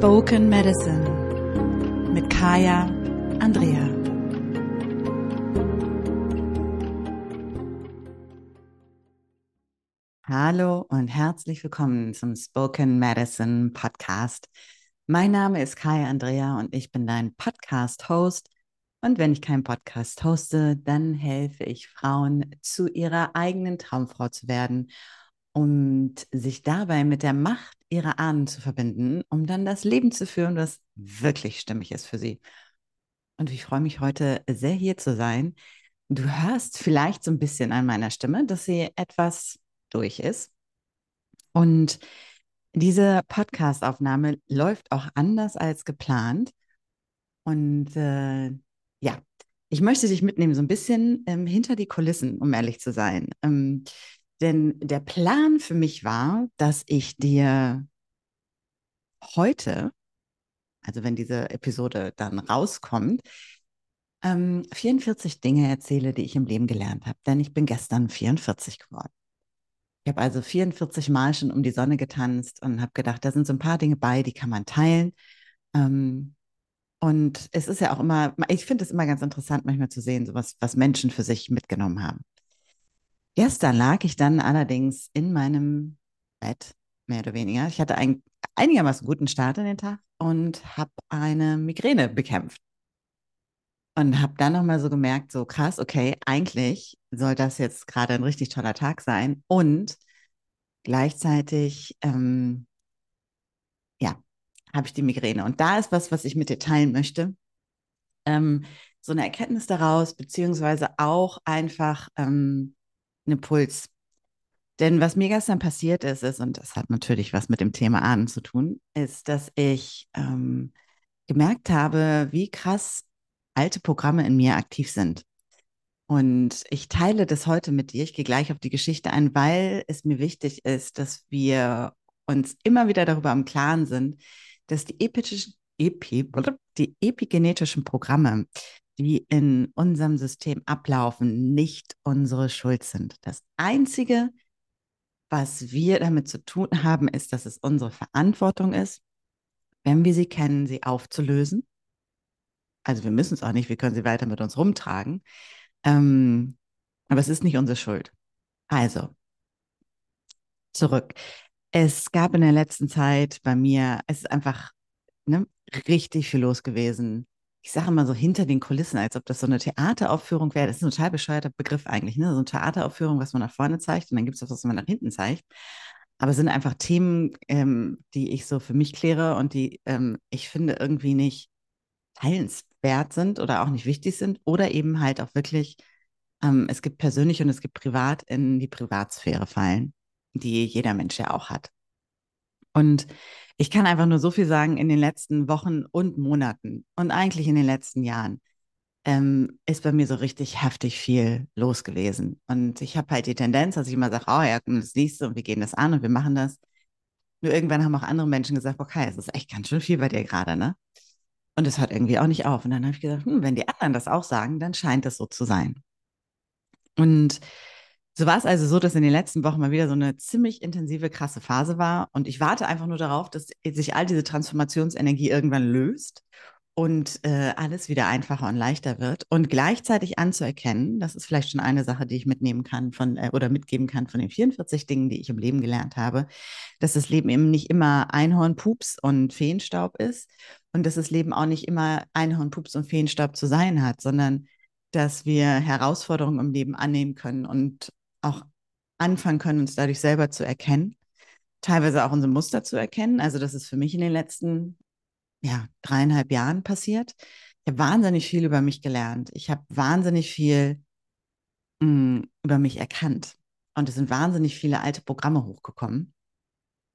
Spoken Medicine mit Kaya Andrea. Hallo und herzlich willkommen zum Spoken Medicine Podcast. Mein Name ist Kaya Andrea und ich bin dein Podcast-Host. Und wenn ich keinen Podcast hoste, dann helfe ich Frauen, zu ihrer eigenen Traumfrau zu werden und sich dabei mit der Macht ihrer Ahnen zu verbinden, um dann das Leben zu führen, das wirklich stimmig ist für sie. Und ich freue mich heute sehr hier zu sein. Du hörst vielleicht so ein bisschen an meiner Stimme, dass sie etwas durch ist. Und diese Podcast-Aufnahme läuft auch anders als geplant. Und äh, ja, ich möchte dich mitnehmen, so ein bisschen ähm, hinter die Kulissen, um ehrlich zu sein. Ähm, denn der Plan für mich war, dass ich dir heute, also wenn diese Episode dann rauskommt, ähm, 44 Dinge erzähle, die ich im Leben gelernt habe. Denn ich bin gestern 44 geworden. Ich habe also 44 Mal schon um die Sonne getanzt und habe gedacht, da sind so ein paar Dinge bei, die kann man teilen. Ähm, und es ist ja auch immer, ich finde es immer ganz interessant, manchmal zu sehen, so was, was Menschen für sich mitgenommen haben. Gestern lag ich dann allerdings in meinem Bett, mehr oder weniger. Ich hatte einen einigermaßen guten Start in den Tag und habe eine Migräne bekämpft. Und habe dann nochmal so gemerkt, so krass, okay, eigentlich soll das jetzt gerade ein richtig toller Tag sein. Und gleichzeitig, ähm, ja, habe ich die Migräne. Und da ist was, was ich mit dir teilen möchte. Ähm, so eine Erkenntnis daraus, beziehungsweise auch einfach ähm, ein Impuls. Denn was mir gestern passiert ist, ist, und das hat natürlich was mit dem Thema Ahnen zu tun, ist, dass ich ähm, gemerkt habe, wie krass alte Programme in mir aktiv sind. Und ich teile das heute mit dir. Ich gehe gleich auf die Geschichte ein, weil es mir wichtig ist, dass wir uns immer wieder darüber im Klaren sind, dass die, epischen, epi, die epigenetischen Programme, die in unserem System ablaufen, nicht unsere Schuld sind. Das Einzige, was wir damit zu tun haben, ist, dass es unsere Verantwortung ist, wenn wir sie kennen, sie aufzulösen. Also wir müssen es auch nicht, wir können sie weiter mit uns rumtragen. Ähm, aber es ist nicht unsere Schuld. Also, zurück. Es gab in der letzten Zeit bei mir, es ist einfach ne, richtig viel los gewesen ich sage immer so hinter den Kulissen, als ob das so eine Theateraufführung wäre. Das ist ein total bescheuerter Begriff eigentlich, ne? So eine Theateraufführung, was man nach vorne zeigt und dann gibt es das, was man nach hinten zeigt. Aber es sind einfach Themen, ähm, die ich so für mich kläre und die ähm, ich finde irgendwie nicht teilenswert sind oder auch nicht wichtig sind oder eben halt auch wirklich, ähm, es gibt persönlich und es gibt privat in die Privatsphäre fallen, die jeder Mensch ja auch hat. Und ich kann einfach nur so viel sagen, in den letzten Wochen und Monaten und eigentlich in den letzten Jahren ähm, ist bei mir so richtig heftig viel los gewesen. Und ich habe halt die Tendenz, dass ich immer sage, oh ja, das siehst du und wir gehen das an und wir machen das. Nur irgendwann haben auch andere Menschen gesagt, okay, es ist echt ganz schön viel bei dir gerade, ne? Und es hört irgendwie auch nicht auf. Und dann habe ich gesagt, hm, wenn die anderen das auch sagen, dann scheint es so zu sein. Und so war es also so, dass in den letzten Wochen mal wieder so eine ziemlich intensive, krasse Phase war. Und ich warte einfach nur darauf, dass sich all diese Transformationsenergie irgendwann löst und äh, alles wieder einfacher und leichter wird. Und gleichzeitig anzuerkennen, das ist vielleicht schon eine Sache, die ich mitnehmen kann von äh, oder mitgeben kann von den 44 Dingen, die ich im Leben gelernt habe, dass das Leben eben nicht immer Einhornpups und Feenstaub ist und dass das Leben auch nicht immer Einhornpups und Feenstaub zu sein hat, sondern dass wir Herausforderungen im Leben annehmen können und auch anfangen können, uns dadurch selber zu erkennen, teilweise auch unsere Muster zu erkennen. Also das ist für mich in den letzten ja, dreieinhalb Jahren passiert. Ich habe wahnsinnig viel über mich gelernt. Ich habe wahnsinnig viel mh, mm, über mich erkannt. Und es sind wahnsinnig viele alte Programme hochgekommen.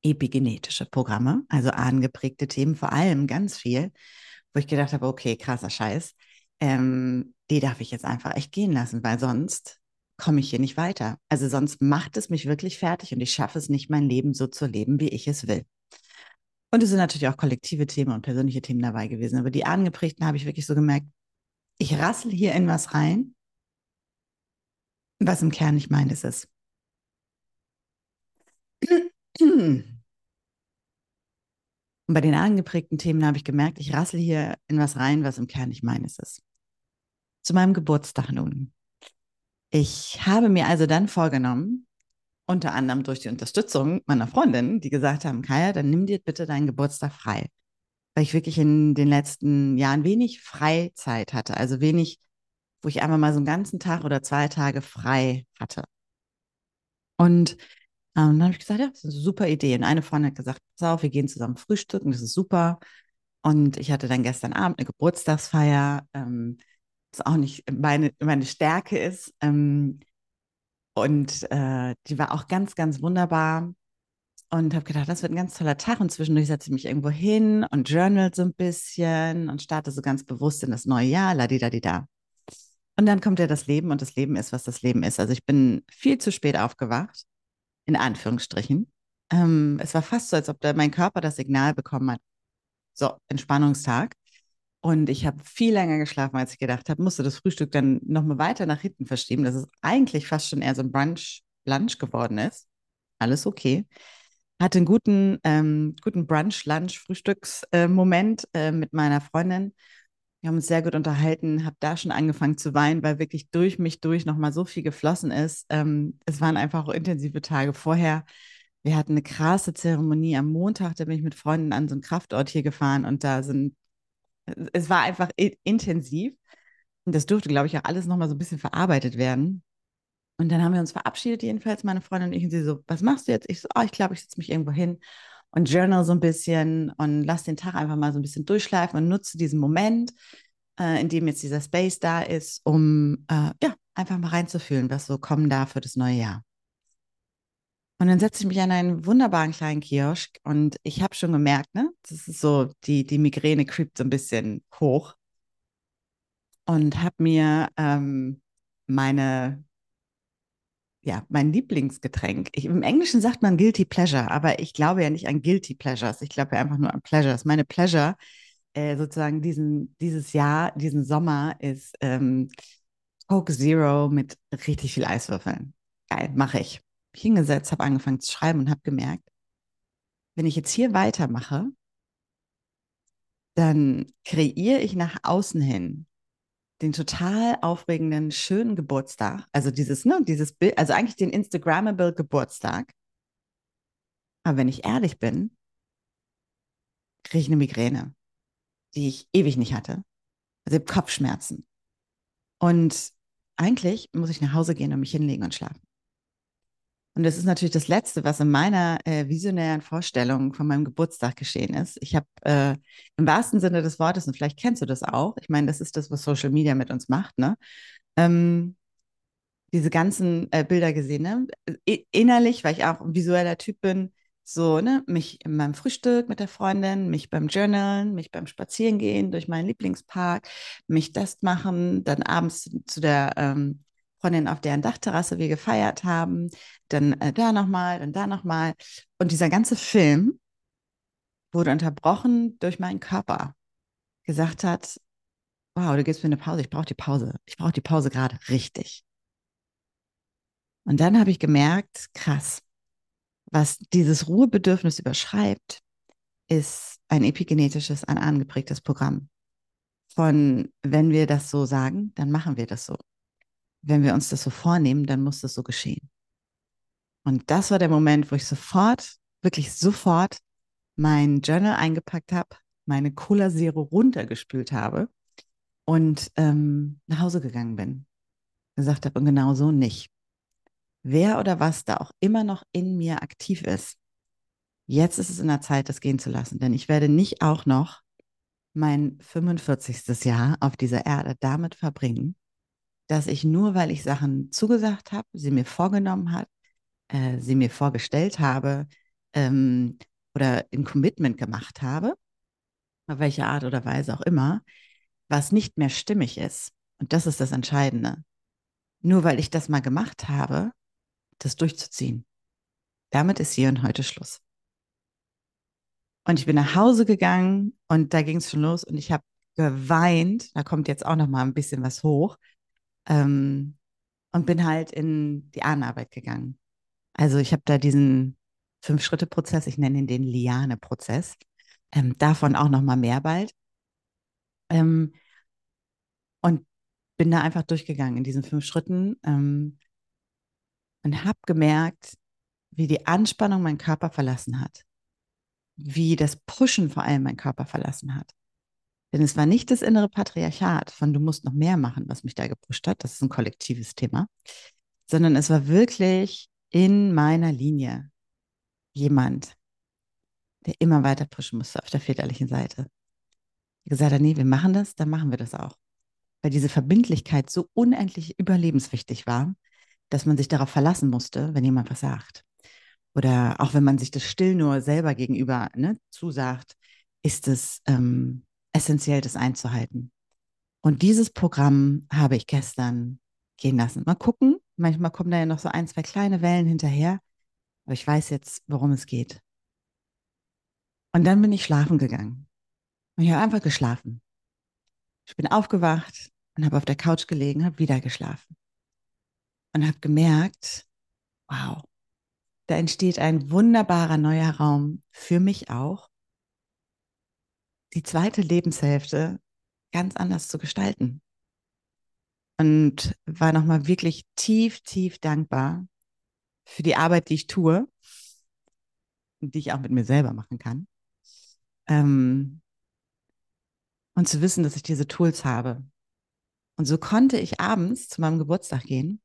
Epigenetische Programme, also angeprägte Themen, vor allem ganz viel, wo ich gedacht habe, okay, krasser Scheiß. Ähm, die darf ich jetzt einfach echt gehen lassen, weil sonst komme ich hier nicht weiter. Also sonst macht es mich wirklich fertig und ich schaffe es nicht, mein Leben so zu leben, wie ich es will. Und es sind natürlich auch kollektive Themen und persönliche Themen dabei gewesen. Aber die angeprägten habe ich wirklich so gemerkt, ich rassel hier in was rein, was im Kern nicht meines ist. Und bei den angeprägten Themen habe ich gemerkt, ich rassel hier in was rein, was im Kern nicht meines ist. Zu meinem Geburtstag nun. Ich habe mir also dann vorgenommen, unter anderem durch die Unterstützung meiner Freundin, die gesagt haben, Kaya, dann nimm dir bitte deinen Geburtstag frei. Weil ich wirklich in den letzten Jahren wenig Freizeit hatte, also wenig, wo ich einfach mal so einen ganzen Tag oder zwei Tage frei hatte. Und ähm, dann habe ich gesagt, ja, das ist eine super Idee. Und eine Freundin hat gesagt, pass auf, wir gehen zusammen frühstücken, das ist super. Und ich hatte dann gestern Abend eine Geburtstagsfeier, ähm, was auch nicht meine, meine Stärke ist. Ähm, und äh, die war auch ganz, ganz wunderbar. Und habe gedacht, das wird ein ganz toller Tag. Und zwischendurch setze ich mich irgendwo hin und journal so ein bisschen und starte so ganz bewusst in das neue Jahr, la di da di da. Und dann kommt ja das Leben und das Leben ist, was das Leben ist. Also ich bin viel zu spät aufgewacht, in Anführungsstrichen. Ähm, es war fast so, als ob mein Körper das Signal bekommen hat. So, Entspannungstag. Und ich habe viel länger geschlafen, als ich gedacht habe. Musste das Frühstück dann nochmal weiter nach hinten verschieben, dass es eigentlich fast schon eher so ein Brunch, Lunch geworden ist. Alles okay. Hatte einen guten, ähm, guten Brunch, Lunch, Frühstücksmoment äh, äh, mit meiner Freundin. Wir haben uns sehr gut unterhalten, habe da schon angefangen zu weinen, weil wirklich durch mich durch nochmal so viel geflossen ist. Ähm, es waren einfach auch intensive Tage vorher. Wir hatten eine krasse Zeremonie am Montag, da bin ich mit Freunden an so einen Kraftort hier gefahren und da sind es war einfach intensiv. Und das durfte, glaube ich, auch alles nochmal so ein bisschen verarbeitet werden. Und dann haben wir uns verabschiedet, jedenfalls, meine Freundin und ich. Und sie so, was machst du jetzt? Ich so, oh, ich glaube, ich setze mich irgendwo hin und journal so ein bisschen und lass den Tag einfach mal so ein bisschen durchschleifen und nutze diesen Moment, äh, in dem jetzt dieser Space da ist, um äh, ja, einfach mal reinzufühlen, was so kommen darf für das neue Jahr. Und dann setze ich mich an einen wunderbaren kleinen Kiosk und ich habe schon gemerkt, ne, das ist so, die, die Migräne creept so ein bisschen hoch. Und habe mir ähm, meine, ja, mein Lieblingsgetränk. Ich, Im Englischen sagt man Guilty Pleasure, aber ich glaube ja nicht an Guilty Pleasures. Ich glaube ja einfach nur an Pleasures. Meine Pleasure äh, sozusagen diesen, dieses Jahr, diesen Sommer ist ähm, Coke Zero mit richtig viel Eiswürfeln. Geil, mache ich hingesetzt, habe angefangen zu schreiben und habe gemerkt, wenn ich jetzt hier weitermache, dann kreiere ich nach außen hin den total aufregenden, schönen Geburtstag. Also dieses, ne, dieses Bild, also eigentlich den Instagrammable Geburtstag. Aber wenn ich ehrlich bin, kriege ich eine Migräne, die ich ewig nicht hatte. Also ich Kopfschmerzen. Und eigentlich muss ich nach Hause gehen und mich hinlegen und schlafen. Und das ist natürlich das Letzte, was in meiner äh, visionären Vorstellung von meinem Geburtstag geschehen ist. Ich habe äh, im wahrsten Sinne des Wortes, und vielleicht kennst du das auch, ich meine, das ist das, was Social Media mit uns macht, ne? Ähm, diese ganzen äh, Bilder gesehen, ne? innerlich, weil ich auch ein visueller Typ bin, so, ne, mich in meinem Frühstück mit der Freundin, mich beim Journalen, mich beim Spazierengehen durch meinen Lieblingspark, mich das machen, dann abends zu, der ähm, Freundin, auf deren Dachterrasse wir gefeiert haben, dann äh, da nochmal, dann da nochmal. Und dieser ganze Film wurde unterbrochen durch meinen Körper, gesagt hat, wow, du gibst mir eine Pause, ich brauche die Pause. Ich brauche die Pause gerade richtig. Und dann habe ich gemerkt, krass, was dieses Ruhebedürfnis überschreibt, ist ein epigenetisches, ein angeprägtes Programm. Von, wenn wir das so sagen, dann machen wir das so wenn wir uns das so vornehmen, dann muss das so geschehen. Und das war der Moment, wo ich sofort, wirklich sofort mein Journal eingepackt habe, meine Cola Zero runtergespült habe und ähm, nach Hause gegangen bin. Gesagt habe, und genau so nicht. Wer oder was da auch immer noch in mir aktiv ist, jetzt ist es in der Zeit, das gehen zu lassen. Denn ich werde nicht auch noch mein 45. Jahr auf dieser Erde damit verbringen, dass ich nur, weil ich Sachen zugesagt habe, sie mir vorgenommen hat, äh, sie mir vorgestellt habe ähm, oder ein Commitment gemacht habe, auf welche Art oder Weise auch immer, was nicht mehr stimmig ist. Und das ist das Entscheidende. Nur weil ich das mal gemacht habe, das durchzuziehen. Damit ist hier und heute Schluss. Und ich bin nach Hause gegangen und da ging es schon los und ich habe geweint. Da kommt jetzt auch noch mal ein bisschen was hoch ähm, und bin halt in die Ahnenarbeit gegangen. Also ich habe da diesen Fünf-Schritte-Prozess, ich nenne ihn den Liane-Prozess. Ähm, davon auch noch mal mehr bald. Ähm, und bin da einfach durchgegangen in diesen fünf Schritten ähm, und habe gemerkt, wie die Anspannung meinen Körper verlassen hat, wie das Pushen vor allem meinen Körper verlassen hat. Denn es war nicht das innere Patriarchat von du musst noch mehr machen, was mich da gepusht hat. Das ist ein kollektives Thema. Sondern es war wirklich in meiner Linie jemand, der immer weiter pushen musste auf der väterlichen Seite. Die gesagt hat, nee, wir machen das, dann machen wir das auch. Weil diese Verbindlichkeit so unendlich überlebenswichtig war, dass man sich darauf verlassen musste, wenn jemand was sagt. Oder auch wenn man sich das still nur selber gegenüber ne, zusagt, ist es ähm, essentiell, das einzuhalten. Und dieses Programm habe ich gestern gehen lassen. Mal gucken, manchmal kommen da ja noch so ein, zwei kleine Wellen hinterher, aber ich weiß jetzt, worum es geht. Und dann bin ich schlafen gegangen. Und ich habe einfach geschlafen. Ich bin aufgewacht und habe auf der Couch gelegen, habe wieder geschlafen. Und habe gemerkt, wow, da entsteht ein wunderbarer neuer Raum für mich auch, die zweite Lebenshälfte ganz anders zu gestalten. Und war nochmal wirklich tief, tief dankbar für die Arbeit, die ich tue die ich auch mit mir selber machen kann. Ähm, und zu wissen, dass ich diese Tools habe. Und so konnte ich abends zu meinem Geburtstag gehen,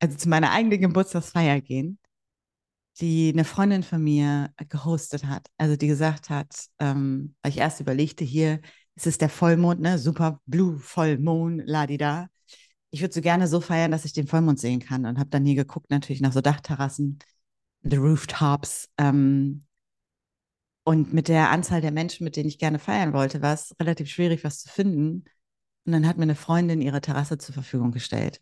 also zu meiner eigenen Geburtstagsfeier gehen die eine Freundin von mir gehostet hat. Also die gesagt hat, ähm, weil ich erst überlegte, hier es ist der Vollmond, ne? Super Blue Vollmond, ladida. Ich würde so gerne so feiern, dass ich den Vollmond sehen kann und habe dann hier geguckt, natürlich nach so Dachterrassen, the rooftops. Ähm, und mit der Anzahl der Menschen, mit denen ich gerne feiern wollte, war es relativ schwierig, was zu finden. Und dann hat mir eine Freundin ihre Terrasse zur Verfügung gestellt.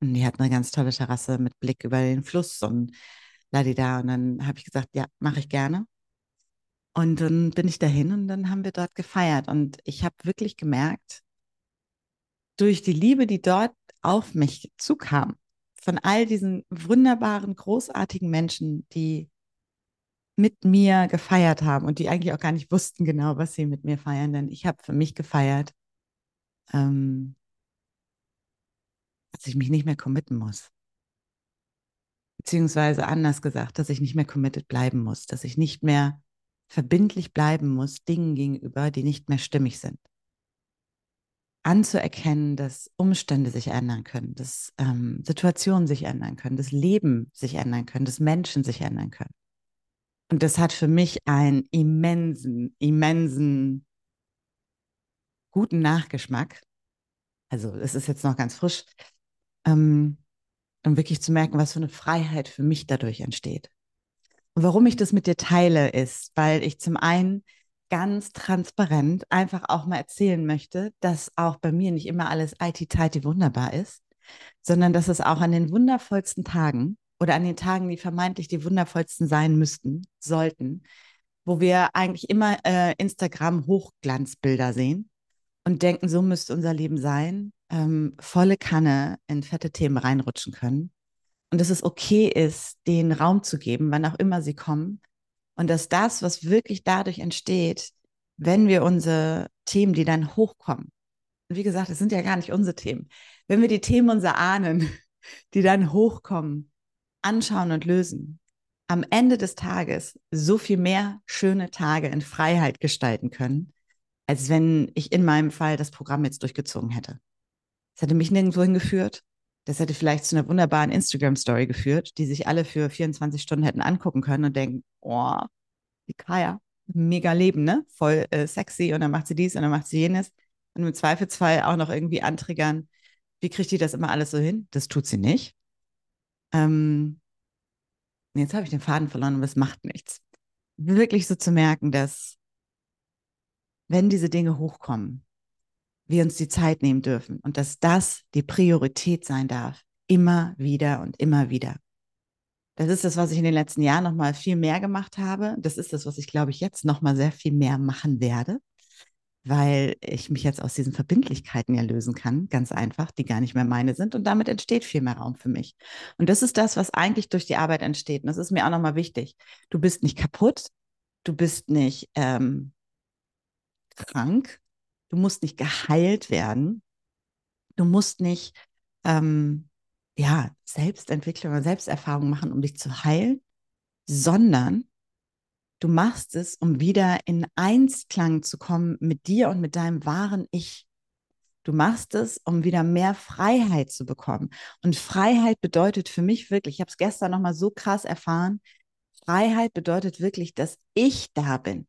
Und die hat eine ganz tolle Terrasse mit Blick über den Fluss und ladida. Und dann habe ich gesagt, ja, mache ich gerne. Und dann bin ich dahin und dann haben wir dort gefeiert. Und ich habe wirklich gemerkt, durch die Liebe, die dort auf mich zukam, von all diesen wunderbaren, großartigen Menschen, die mit mir gefeiert haben und die eigentlich auch gar nicht wussten genau, was sie mit mir feiern, denn ich habe für mich gefeiert, ähm, dass ich mich nicht mehr committen muss. Beziehungsweise anders gesagt, dass ich nicht mehr committed bleiben muss, dass ich nicht mehr verbindlich bleiben muss Dingen gegenüber, die nicht mehr stimmig sind. Anzuerkennen, dass Umstände sich ändern können, dass ähm, Situationen sich ändern können, dass Leben sich ändern können, dass Menschen sich ändern können. Und das hat für mich einen immensen, immensen guten Nachgeschmack. Also es ist jetzt noch ganz frisch. Ähm, um wirklich zu merken, was für eine Freiheit für mich dadurch entsteht. Und warum ich das mit dir teile, ist, weil ich zum einen ganz transparent einfach auch mal erzählen möchte, dass auch bei mir nicht immer alles IT-Tighty wunderbar ist, sondern dass es auch an den wundervollsten Tagen oder an den Tagen, die vermeintlich die wundervollsten sein müssten, sollten, wo wir eigentlich immer äh, Instagram-Hochglanzbilder sehen und denken, so müsste unser Leben sein, ähm, volle Kanne in fette Themen reinrutschen können. Und dass es okay ist, den Raum zu geben, wann auch immer sie kommen. Und dass das, was wirklich dadurch entsteht, wenn wir unsere Themen, die dann hochkommen, wie gesagt, es sind ja gar nicht unsere Themen, wenn wir die Themen unserer Ahnen, die dann hochkommen, anschauen und lösen, am Ende des Tages so viel mehr schöne Tage in Freiheit gestalten können, als wenn ich in meinem Fall das Programm jetzt durchgezogen hätte. Das hätte mich nirgendwo hingeführt. Das hätte vielleicht zu einer wunderbaren Instagram-Story geführt, die sich alle für 24 Stunden hätten angucken können und denken, oh, die Kaya, mega Leben, ne? Voll äh, sexy und dann macht sie dies und dann macht sie jenes. Und im Zweifelsfall auch noch irgendwie antriggern, wie kriegt die das immer alles so hin? Das tut sie nicht. Ähm, jetzt habe ich den Faden verloren, aber es macht nichts. Wirklich so zu merken, dass wenn diese Dinge hochkommen, wir uns die Zeit nehmen dürfen und dass das die Priorität sein darf, immer wieder und immer wieder. Das ist das, was ich in den letzten Jahren noch mal viel mehr gemacht habe. Das ist das, was ich glaube ich jetzt noch mal sehr viel mehr machen werde, weil ich mich jetzt aus diesen Verbindlichkeiten ja lösen kann, ganz einfach, die gar nicht mehr meine sind und damit entsteht viel mehr Raum für mich. Und das ist das, was eigentlich durch die Arbeit entsteht. Und das ist mir auch noch mal wichtig. Du bist nicht kaputt, du bist nicht ähm, krank, du musst nicht geheilt werden, du musst nicht ähm, ja, Selbstentwicklung oder Selbsterfahrung machen, um dich zu heilen, sondern du machst es, um wieder in Einklang zu kommen mit dir und mit deinem wahren Ich. Du machst es, um wieder mehr Freiheit zu bekommen. Und Freiheit bedeutet für mich wirklich, ich habe es gestern nochmal so krass erfahren, Freiheit bedeutet wirklich, dass ich da bin.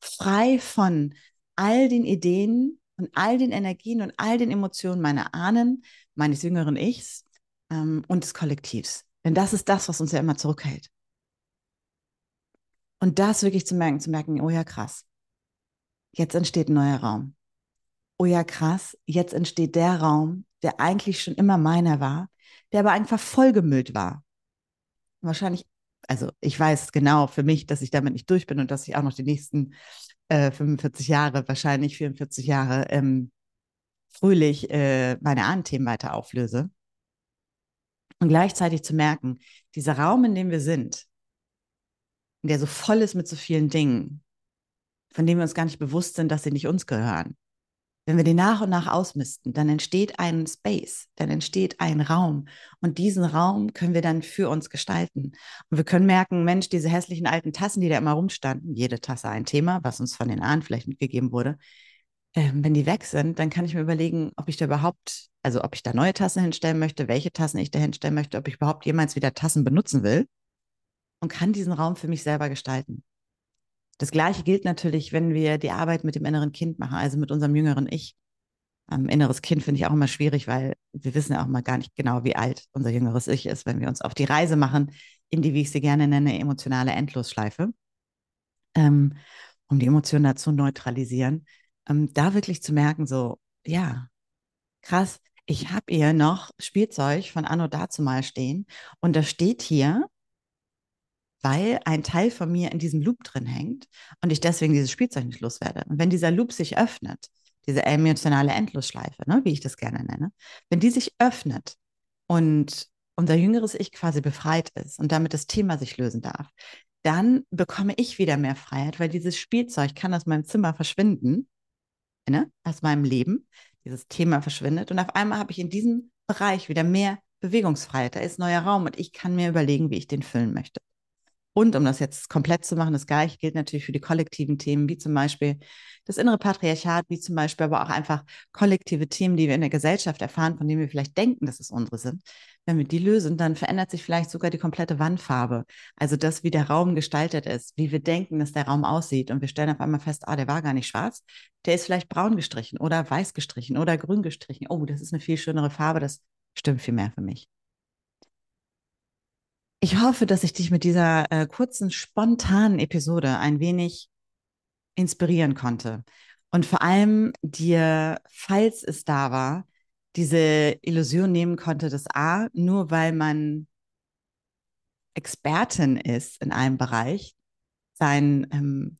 Frei von all den Ideen und all den Energien und all den Emotionen meiner Ahnen, meines jüngeren Ichs ähm, und des Kollektivs. Denn das ist das, was uns ja immer zurückhält. Und das wirklich zu merken, zu merken, oh ja, krass. Jetzt entsteht ein neuer Raum. Oh ja, krass. Jetzt entsteht der Raum, der eigentlich schon immer meiner war, der aber einfach vollgemüllt war. Wahrscheinlich, also ich weiß genau für mich, dass ich damit nicht durch bin und dass ich auch noch die nächsten äh, 45 Jahre, wahrscheinlich 44 Jahre, ähm, fröhlich äh, meine Ahnenthemen weiter auflöse. Und gleichzeitig zu merken, dieser Raum, in dem wir sind, der so voll ist mit so vielen Dingen, von denen wir uns gar nicht bewusst sind, dass sie nicht uns gehören. Wenn wir die nach und nach ausmisten, dann entsteht ein Space, dann entsteht ein Raum. Und diesen Raum können wir dann für uns gestalten. Und wir können merken, Mensch, diese hässlichen alten Tassen, die da immer rumstanden, jede Tasse ein Thema, was uns von den Ahnen vielleicht mitgegeben wurde, ähm, wenn die weg sind, dann kann ich mir überlegen, ob ich da überhaupt, also ob ich da neue Tassen hinstellen möchte, welche Tassen ich da hinstellen möchte, ob ich überhaupt jemals wieder Tassen benutzen will und kann diesen Raum für mich selber gestalten. Das Gleiche gilt natürlich, wenn wir die Arbeit mit dem inneren Kind machen, also mit unserem jüngeren Ich. Ähm, inneres Kind finde ich auch immer schwierig, weil wir wissen ja auch mal gar nicht genau, wie alt unser jüngeres Ich ist, wenn wir uns auf die Reise machen, in die, wie ich sie gerne nenne, emotionale Endlosschleife, ähm, um die Emotionen dazu zu neutralisieren ähm, da wirklich zu merken, so, ja, krass, ich habe hier noch Spielzeug von Anno dazu mal stehen und das steht hier, weil ein Teil von mir in diesem Loop drin hängt und ich deswegen dieses Spielzeug nicht loswerde. Und wenn dieser Loop sich öffnet, diese emotionale Endlosschleife, ne, wie ich das gerne nenne, wenn die sich öffnet und unser jüngeres Ich quasi befreit ist und damit das Thema sich lösen darf, dann bekomme ich wieder mehr Freiheit, weil dieses Spielzeug kann aus meinem Zimmer verschwinden ne, aus meinem Leben. Dieses Thema verschwindet. Und auf einmal habe ich in diesem Bereich wieder mehr Bewegungsfreiheit. Da ist neuer Raum und ich kann mir überlegen, wie ich den füllen möchte. Und um das jetzt komplett zu machen, das gleiche gilt natürlich für die kollektiven Themen, wie zum Beispiel das innere Patriarchat, wie zum Beispiel aber auch einfach kollektive Themen, die wir in der Gesellschaft erfahren, von denen wir vielleicht denken, dass es unsere sind. Wenn wir die lösen, dann verändert sich vielleicht sogar die komplette Wandfarbe. Also das, wie der Raum gestaltet ist, wie wir denken, dass der Raum aussieht. Und wir stellen auf einmal fest, ah, der war gar nicht schwarz, der ist vielleicht braun gestrichen oder weiß gestrichen oder grün gestrichen. Oh, das ist eine viel schönere Farbe, das stimmt viel mehr für mich. Ich hoffe, dass ich dich mit dieser äh, kurzen, spontanen Episode ein wenig inspirieren konnte. Und vor allem dir, falls es da war, diese Illusion nehmen konnte, dass A, nur weil man Expertin ist in einem Bereich, sein, ähm,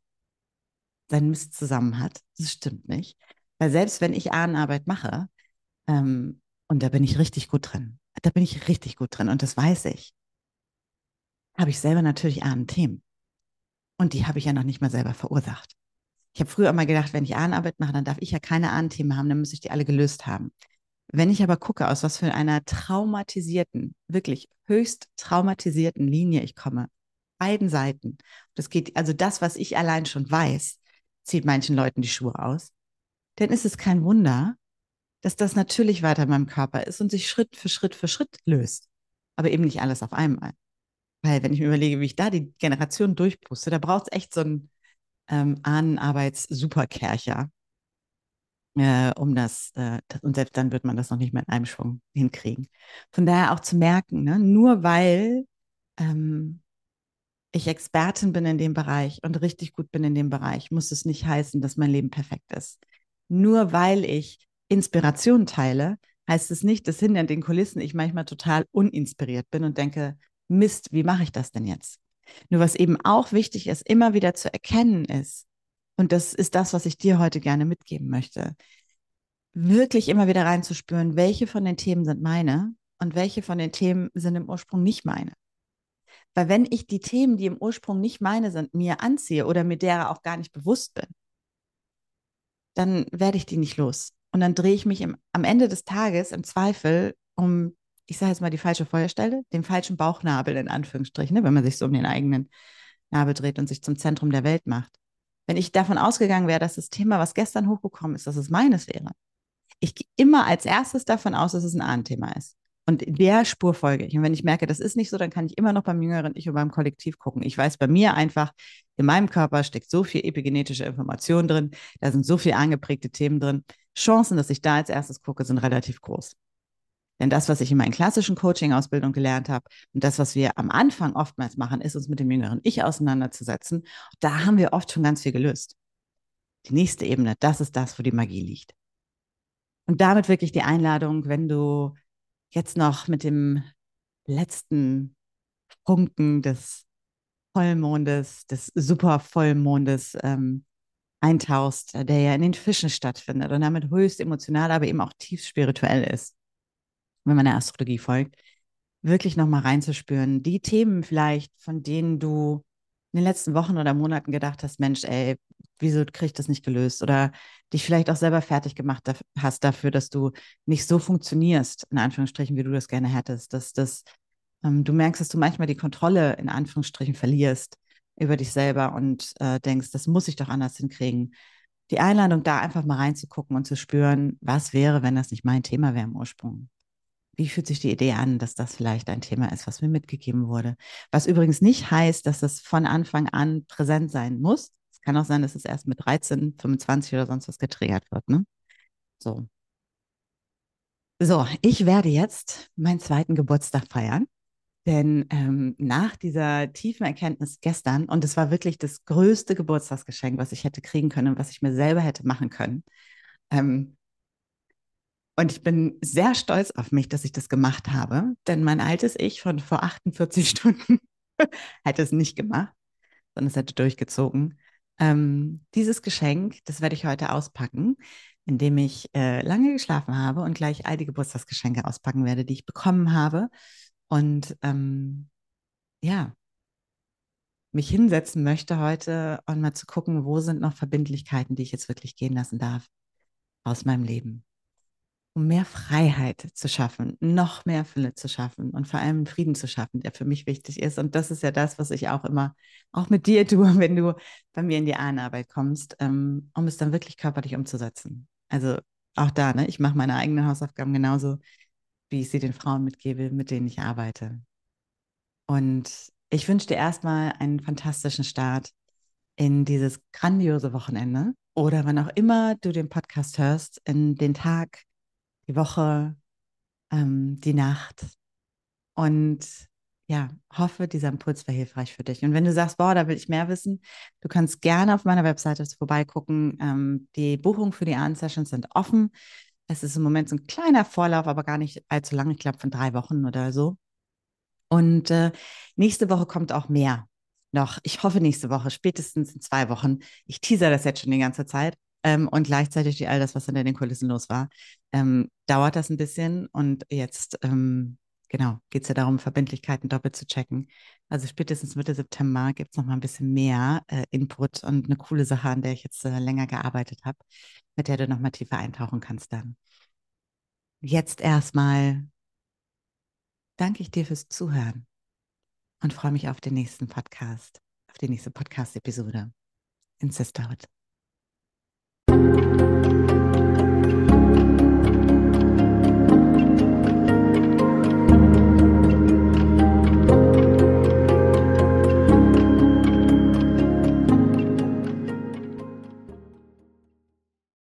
sein Mist zusammen hat. Das stimmt nicht. Weil selbst wenn ich Ahnenarbeit mache, ähm, und da bin ich richtig gut drin, da bin ich richtig gut drin und das weiß ich, habe ich selber natürlich Ahnenthemen. Und die habe ich ja noch nicht mal selber verursacht. Ich habe früher immer gedacht, wenn ich Ahnenarbeit mache, dann darf ich ja keine Ahnenthemen haben, dann muss ich die alle gelöst haben. Wenn ich aber gucke, aus was für einer traumatisierten, wirklich höchst traumatisierten Linie ich komme, beiden Seiten, das geht, also das, was ich allein schon weiß, zieht manchen Leuten die Schuhe aus, dann ist es kein Wunder, dass das natürlich weiter in meinem Körper ist und sich Schritt für Schritt für Schritt löst. Aber eben nicht alles auf einmal. Weil wenn ich mir überlege, wie ich da die Generation durchpuste, da braucht es echt so einen ähm, Ahnenarbeits-Superkercher, äh, um das, äh, das, und selbst dann wird man das noch nicht mehr in einem Schwung hinkriegen. Von daher auch zu merken, ne, nur weil ähm, ich Expertin bin in dem Bereich und richtig gut bin in dem Bereich, muss es nicht heißen, dass mein Leben perfekt ist. Nur weil ich Inspiration teile, heißt es nicht, dass hinter den Kulissen ich manchmal total uninspiriert bin und denke, Mist, wie mache ich das denn jetzt? Nur was eben auch wichtig ist, immer wieder zu erkennen ist, und das ist das, was ich dir heute gerne mitgeben möchte, wirklich immer wieder reinzuspüren, welche von den Themen sind meine und welche von den Themen sind im Ursprung nicht meine. Weil wenn ich die Themen, die im Ursprung nicht meine sind, mir anziehe oder mir derer auch gar nicht bewusst bin, dann werde ich die nicht los. Und dann drehe ich mich im, am Ende des Tages im Zweifel um, ich sage jetzt mal die falsche Feuerstelle, den falschen Bauchnabel in Anführungsstrichen, ne, wenn man sich so um den eigenen Nabel dreht und sich zum Zentrum der Welt macht. Wenn ich davon ausgegangen wäre, dass das Thema, was gestern hochgekommen ist, dass es meines wäre, ich gehe immer als erstes davon aus, dass es ein Ahnenthema ist. Und der Spur folge ich. Und wenn ich merke, das ist nicht so, dann kann ich immer noch beim jüngeren Ich und beim Kollektiv gucken. Ich weiß bei mir einfach, in meinem Körper steckt so viel epigenetische Information drin, da sind so viele angeprägte Themen drin. Chancen, dass ich da als erstes gucke, sind relativ groß. Denn das, was ich in meinen klassischen Coaching-Ausbildungen gelernt habe und das, was wir am Anfang oftmals machen, ist uns mit dem jüngeren Ich auseinanderzusetzen. Da haben wir oft schon ganz viel gelöst. Die nächste Ebene, das ist das, wo die Magie liegt. Und damit wirklich die Einladung, wenn du jetzt noch mit dem letzten Funken des Vollmondes, des Supervollmondes ähm, eintauchst, der ja in den Fischen stattfindet und damit höchst emotional, aber eben auch tief spirituell ist, wenn man der Astrologie folgt, wirklich nochmal reinzuspüren. Die Themen vielleicht, von denen du in den letzten Wochen oder Monaten gedacht hast, Mensch, ey, wieso kriege ich das nicht gelöst? Oder dich vielleicht auch selber fertig gemacht hast dafür, dass du nicht so funktionierst, in Anführungsstrichen, wie du das gerne hättest. Dass das, ähm, du merkst, dass du manchmal die Kontrolle in Anführungsstrichen verlierst über dich selber und äh, denkst, das muss ich doch anders hinkriegen. Die Einladung, da einfach mal reinzugucken und zu spüren, was wäre, wenn das nicht mein Thema wäre im Ursprung. Wie fühlt sich die Idee an, dass das vielleicht ein Thema ist, was mir mitgegeben wurde? Was übrigens nicht heißt, dass es von Anfang an präsent sein muss. Es kann auch sein, dass es erst mit 13, 25 oder sonst was getriggert wird. Ne? So. So, ich werde jetzt meinen zweiten Geburtstag feiern. Denn ähm, nach dieser tiefen Erkenntnis gestern, und es war wirklich das größte Geburtstagsgeschenk, was ich hätte kriegen können, was ich mir selber hätte machen können, ähm, und ich bin sehr stolz auf mich, dass ich das gemacht habe, denn mein altes Ich von vor 48 Stunden hätte es nicht gemacht, sondern es hätte durchgezogen. Ähm, dieses Geschenk, das werde ich heute auspacken, indem ich äh, lange geschlafen habe und gleich all die Geburtstagsgeschenke auspacken werde, die ich bekommen habe. Und ähm, ja, mich hinsetzen möchte heute und mal zu gucken, wo sind noch Verbindlichkeiten, die ich jetzt wirklich gehen lassen darf aus meinem Leben um mehr Freiheit zu schaffen, noch mehr Fülle zu schaffen und vor allem Frieden zu schaffen, der für mich wichtig ist. Und das ist ja das, was ich auch immer, auch mit dir tue, wenn du bei mir in die Ahnenarbeit kommst, ähm, um es dann wirklich körperlich umzusetzen. Also auch da, ne, ich mache meine eigenen Hausaufgaben genauso, wie ich sie den Frauen mitgebe, mit denen ich arbeite. Und ich wünsche dir erstmal einen fantastischen Start in dieses grandiose Wochenende oder wann auch immer du den Podcast hörst, in den Tag, die Woche, ähm, die Nacht. Und ja, hoffe, dieser Impuls war hilfreich für dich. Und wenn du sagst, boah, da will ich mehr wissen, du kannst gerne auf meiner Webseite vorbeigucken. Ähm, die Buchungen für die Ahnensessions sind offen. Es ist im Moment so ein kleiner Vorlauf, aber gar nicht allzu lang. Ich glaube, von drei Wochen oder so. Und äh, nächste Woche kommt auch mehr noch. Ich hoffe nächste Woche, spätestens in zwei Wochen. Ich teaser das jetzt schon die ganze Zeit ähm, und gleichzeitig all das, was hinter den Kulissen los war, ähm, dauert das ein bisschen und jetzt, ähm, genau, geht es ja darum, Verbindlichkeiten doppelt zu checken. Also spätestens Mitte September gibt es noch mal ein bisschen mehr äh, Input und eine coole Sache, an der ich jetzt äh, länger gearbeitet habe, mit der du noch mal tiefer eintauchen kannst dann. Jetzt erstmal danke ich dir fürs Zuhören und freue mich auf den nächsten Podcast, auf die nächste Podcast-Episode in Sisterhood. Thank you.